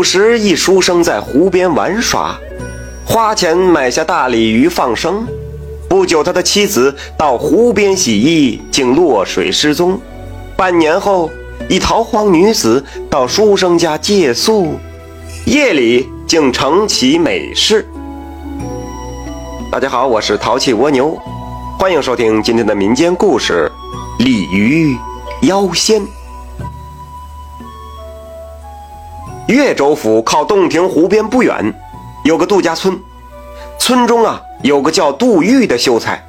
古时一书生在湖边玩耍，花钱买下大鲤鱼放生。不久，他的妻子到湖边洗衣，竟落水失踪。半年后，一逃荒女子到书生家借宿，夜里竟成其美事。大家好，我是淘气蜗牛，欢迎收听今天的民间故事《鲤鱼妖仙》。越州府靠洞庭湖边不远，有个杜家村。村中啊，有个叫杜玉的秀才，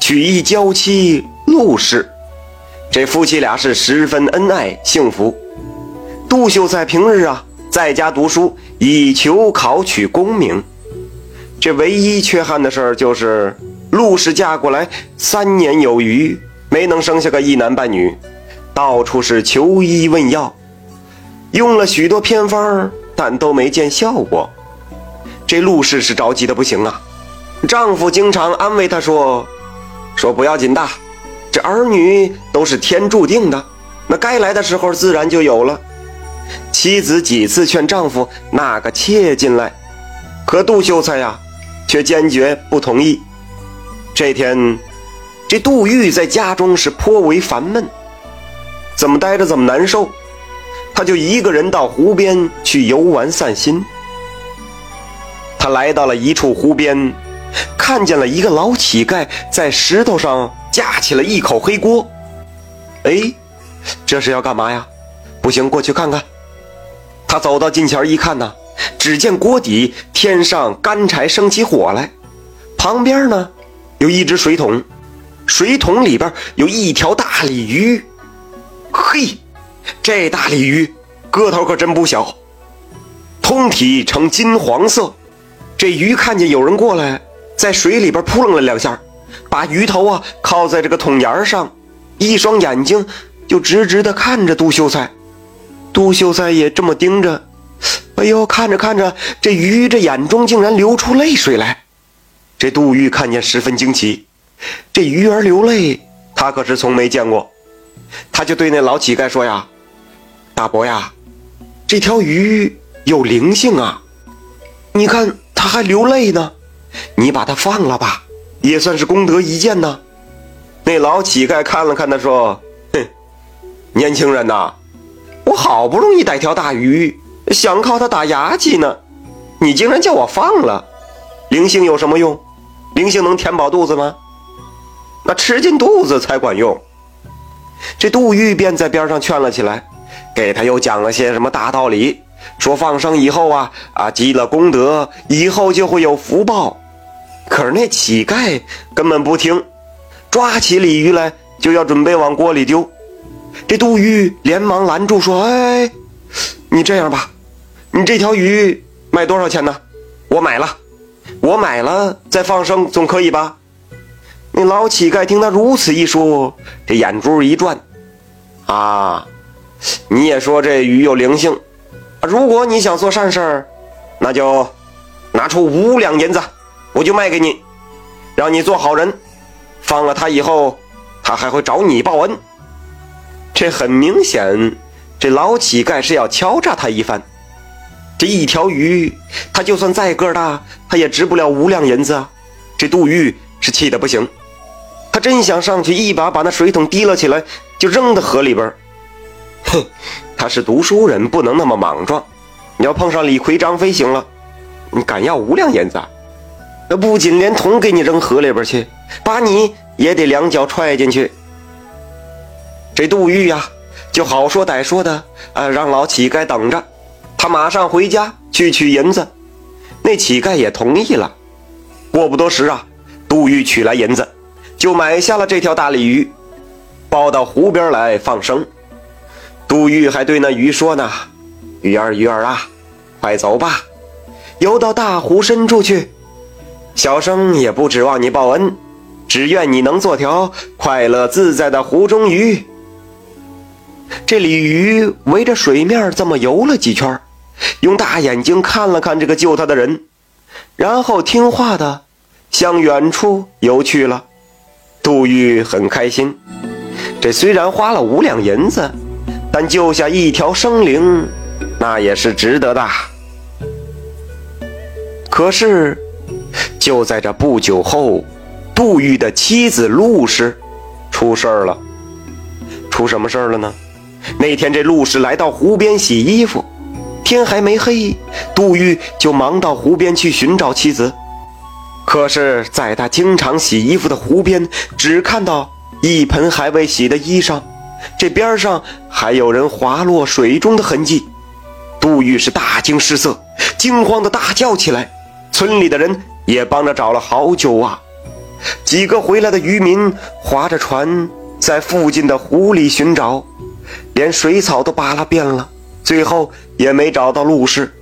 娶一娇妻陆氏。这夫妻俩是十分恩爱幸福。杜秀才平日啊，在家读书，以求考取功名。这唯一缺憾的事儿就是，陆氏嫁过来三年有余，没能生下个一男半女，到处是求医问药。用了许多偏方，但都没见效果。这陆氏是着急的不行啊！丈夫经常安慰她说：“说不要紧的，这儿女都是天注定的，那该来的时候自然就有了。”妻子几次劝丈夫纳个妾进来，可杜秀才呀，却坚决不同意。这天，这杜玉在家中是颇为烦闷，怎么待着怎么难受。他就一个人到湖边去游玩散心。他来到了一处湖边，看见了一个老乞丐在石头上架起了一口黑锅。哎，这是要干嘛呀？不行，过去看看。他走到近前一看呢，只见锅底天上干柴生起火来，旁边呢有一只水桶，水桶里边有一条大鲤鱼。嘿！这大鲤鱼个头可真不小，通体呈金黄色。这鱼看见有人过来，在水里边扑棱了两下，把鱼头啊靠在这个桶沿上，一双眼睛就直直的看着杜秀才。杜秀才也这么盯着，哎呦，看着看着，这鱼这眼中竟然流出泪水来。这杜玉看见十分惊奇，这鱼儿流泪，他可是从没见过。他就对那老乞丐说呀。大伯呀，这条鱼有灵性啊！你看它还流泪呢，你把它放了吧，也算是功德一件呢。那老乞丐看了看他，说：“哼，年轻人呐，我好不容易逮条大鱼，想靠它打牙祭呢，你竟然叫我放了？灵性有什么用？灵性能填饱肚子吗？那吃进肚子才管用。”这杜玉便在边上劝了起来。给他又讲了些什么大道理，说放生以后啊啊积了功德，以后就会有福报。可是那乞丐根本不听，抓起鲤鱼来就要准备往锅里丢。这杜玉连忙拦住说：“哎，你这样吧，你这条鱼卖多少钱呢？我买了，我买了再放生总可以吧？”那老乞丐听他如此一说，这眼珠一转，啊。你也说这鱼有灵性，如果你想做善事儿，那就拿出五两银子，我就卖给你，让你做好人。放了他以后，他还会找你报恩。这很明显，这老乞丐是要敲诈他一番。这一条鱼，他就算再个大，他也值不了五两银子啊！这杜玉是气得不行，他真想上去一把把那水桶提了起来，就扔到河里边。哼，他是读书人，不能那么莽撞。你要碰上李逵、张飞行了，你敢要五两银子？那不仅连桶给你扔河里边去，把你也得两脚踹进去。这杜玉呀，就好说歹说的，呃，让老乞丐等着，他马上回家去取银子。那乞丐也同意了。过不多时啊，杜玉取来银子，就买下了这条大鲤鱼，抱到湖边来放生。杜玉还对那鱼说呢：“鱼儿，鱼儿啊，快走吧，游到大湖深处去。小生也不指望你报恩，只愿你能做条快乐自在的湖中鱼。”这鲤鱼围着水面这么游了几圈，用大眼睛看了看这个救他的人，然后听话的向远处游去了。杜玉很开心，这虽然花了五两银子。但救下一条生灵，那也是值得的。可是，就在这不久后，杜玉的妻子陆氏出事儿了。出什么事儿了呢？那天这陆氏来到湖边洗衣服，天还没黑，杜玉就忙到湖边去寻找妻子。可是，在他经常洗衣服的湖边，只看到一盆还未洗的衣裳，这边上还有人滑落水中的痕迹。杜玉是大惊失色，惊慌的大叫起来。村里的人也帮着找了好久啊。几个回来的渔民划着船在附近的湖里寻找，连水草都扒拉遍了，最后也没找到陆氏。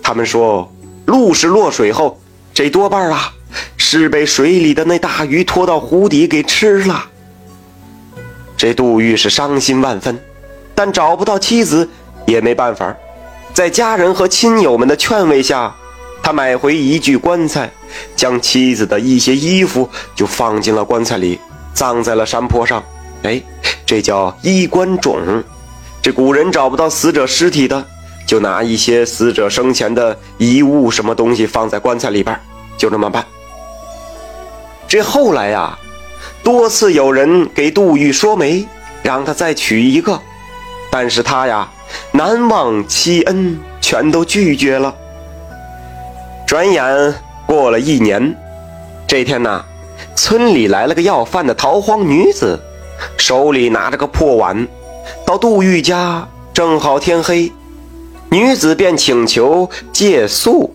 他们说，陆氏落水后。这多半啊，是被水里的那大鱼拖到湖底给吃了。这杜玉是伤心万分，但找不到妻子也没办法，在家人和亲友们的劝慰下，他买回一具棺材，将妻子的一些衣服就放进了棺材里，葬在了山坡上。哎，这叫衣冠冢。这古人找不到死者尸体的。就拿一些死者生前的遗物，什么东西放在棺材里边，就这么办。这后来呀，多次有人给杜玉说媒，让他再娶一个，但是他呀，难忘妻恩，全都拒绝了。转眼过了一年，这天呢，村里来了个要饭的逃荒女子，手里拿着个破碗，到杜玉家，正好天黑。女子便请求借宿。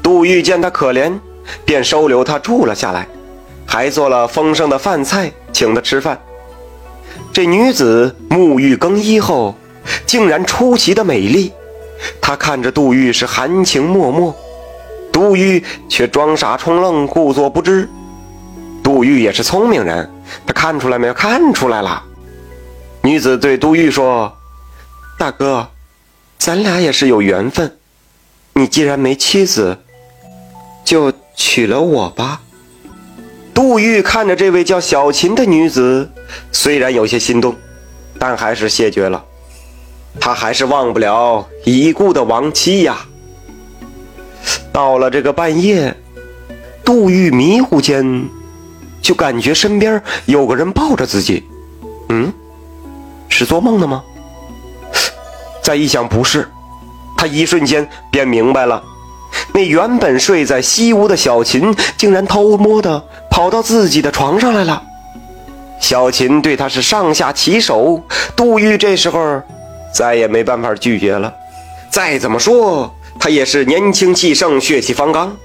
杜玉见她可怜，便收留她住了下来，还做了丰盛的饭菜请她吃饭。这女子沐浴更衣后，竟然出奇的美丽。她看着杜玉是含情脉脉，杜玉却装傻充愣，故作不知。杜玉也是聪明人，他看出来没有？看出来了。女子对杜玉说：“大哥。”咱俩也是有缘分，你既然没妻子，就娶了我吧。杜玉看着这位叫小琴的女子，虽然有些心动，但还是谢绝了。他还是忘不了已故的亡妻呀。到了这个半夜，杜玉迷糊间，就感觉身边有个人抱着自己。嗯，是做梦的吗？再一想，不是，他一瞬间便明白了，那原本睡在西屋的小琴，竟然偷摸的跑到自己的床上来了。小琴对他是上下其手，杜玉这时候再也没办法拒绝了。再怎么说，他也是年轻气盛、血气方刚，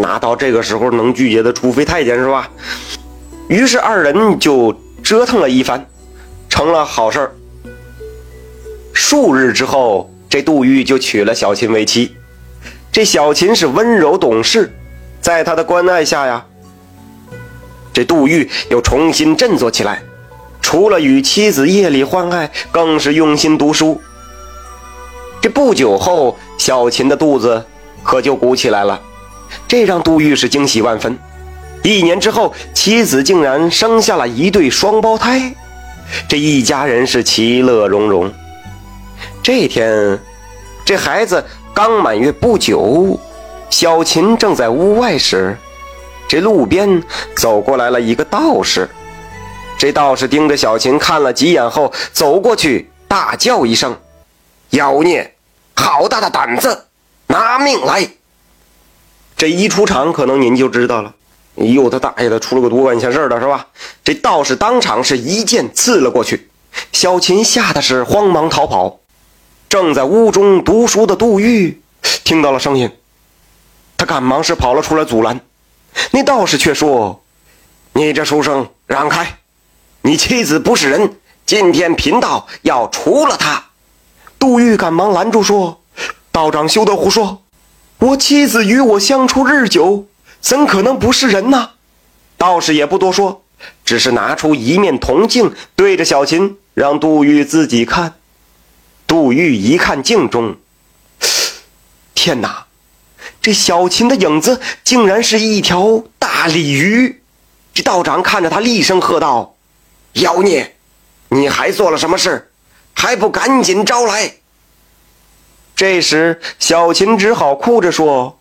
哪到这个时候能拒绝的？除非太监是吧？于是二人就折腾了一番，成了好事儿。数日之后，这杜玉就娶了小琴为妻。这小琴是温柔懂事，在他的关爱下呀，这杜玉又重新振作起来。除了与妻子夜里欢爱，更是用心读书。这不久后，小琴的肚子可就鼓起来了，这让杜玉是惊喜万分。一年之后，妻子竟然生下了一对双胞胎，这一家人是其乐融融。这天，这孩子刚满月不久，小琴正在屋外时，这路边走过来了一个道士。这道士盯着小琴看了几眼后，走过去大叫一声：“妖孽，好大的胆子，拿命来！”这一出场，可能您就知道了。哎呦，他大爷的，出了个多管闲事的是吧？这道士当场是一剑刺了过去，小琴吓得是慌忙逃跑。正在屋中读书的杜玉听到了声音，他赶忙是跑了出来阻拦。那道士却说：“你这书生，让开！你妻子不是人，今天贫道要除了她。”杜玉赶忙拦住说：“道长休得胡说！我妻子与我相处日久，怎可能不是人呢？”道士也不多说，只是拿出一面铜镜，对着小琴，让杜玉自己看。杜玉一看镜中，天哪！这小琴的影子竟然是一条大鲤鱼。这道长看着他，厉声喝道：“妖孽，你还做了什么事？还不赶紧招来！这时，小琴只好哭着说：“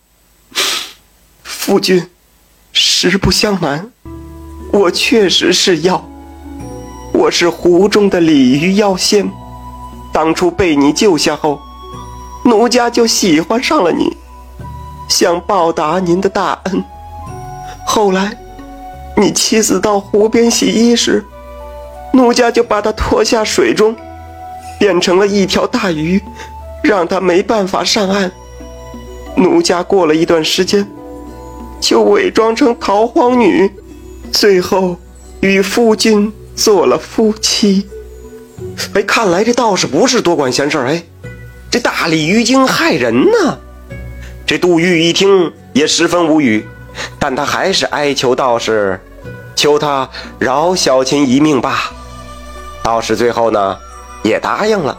夫君，实不相瞒，我确实是妖，我是湖中的鲤鱼妖仙。当初被你救下后，奴家就喜欢上了你，想报答您的大恩。后来，你妻子到湖边洗衣时，奴家就把她拖下水中，变成了一条大鱼。”让她没办法上岸。奴家过了一段时间，就伪装成逃荒女，最后与夫君做了夫妻。哎，看来这道士不是多管闲事哎，这大鲤鱼精害人呢。这杜玉一听也十分无语，但他还是哀求道士，求他饶小琴一命吧。道士最后呢，也答应了，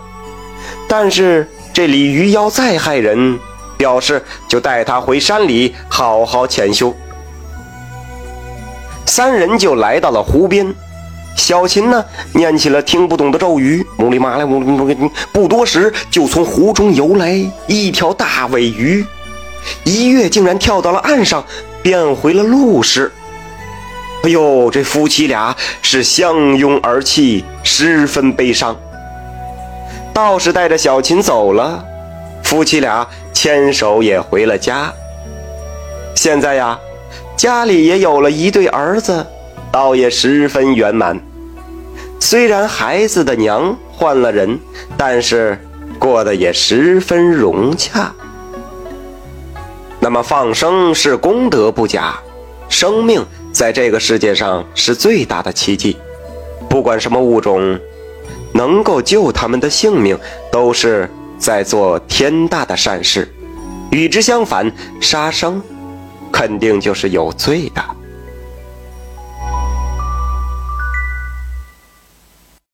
但是。这鲤鱼妖再害人，表示就带他回山里好好潜修。三人就来到了湖边，小琴呢念起了听不懂的咒语，木里麻来，木里木里，不多时就从湖中游来一条大尾鱼，一跃竟然跳到了岸上，变回了陆氏。哎呦，这夫妻俩是相拥而泣，十分悲伤。道士带着小琴走了，夫妻俩牵手也回了家。现在呀，家里也有了一对儿子，倒也十分圆满。虽然孩子的娘换了人，但是过得也十分融洽。那么放生是功德不假，生命在这个世界上是最大的奇迹，不管什么物种。能够救他们的性命，都是在做天大的善事；与之相反，杀生肯定就是有罪的。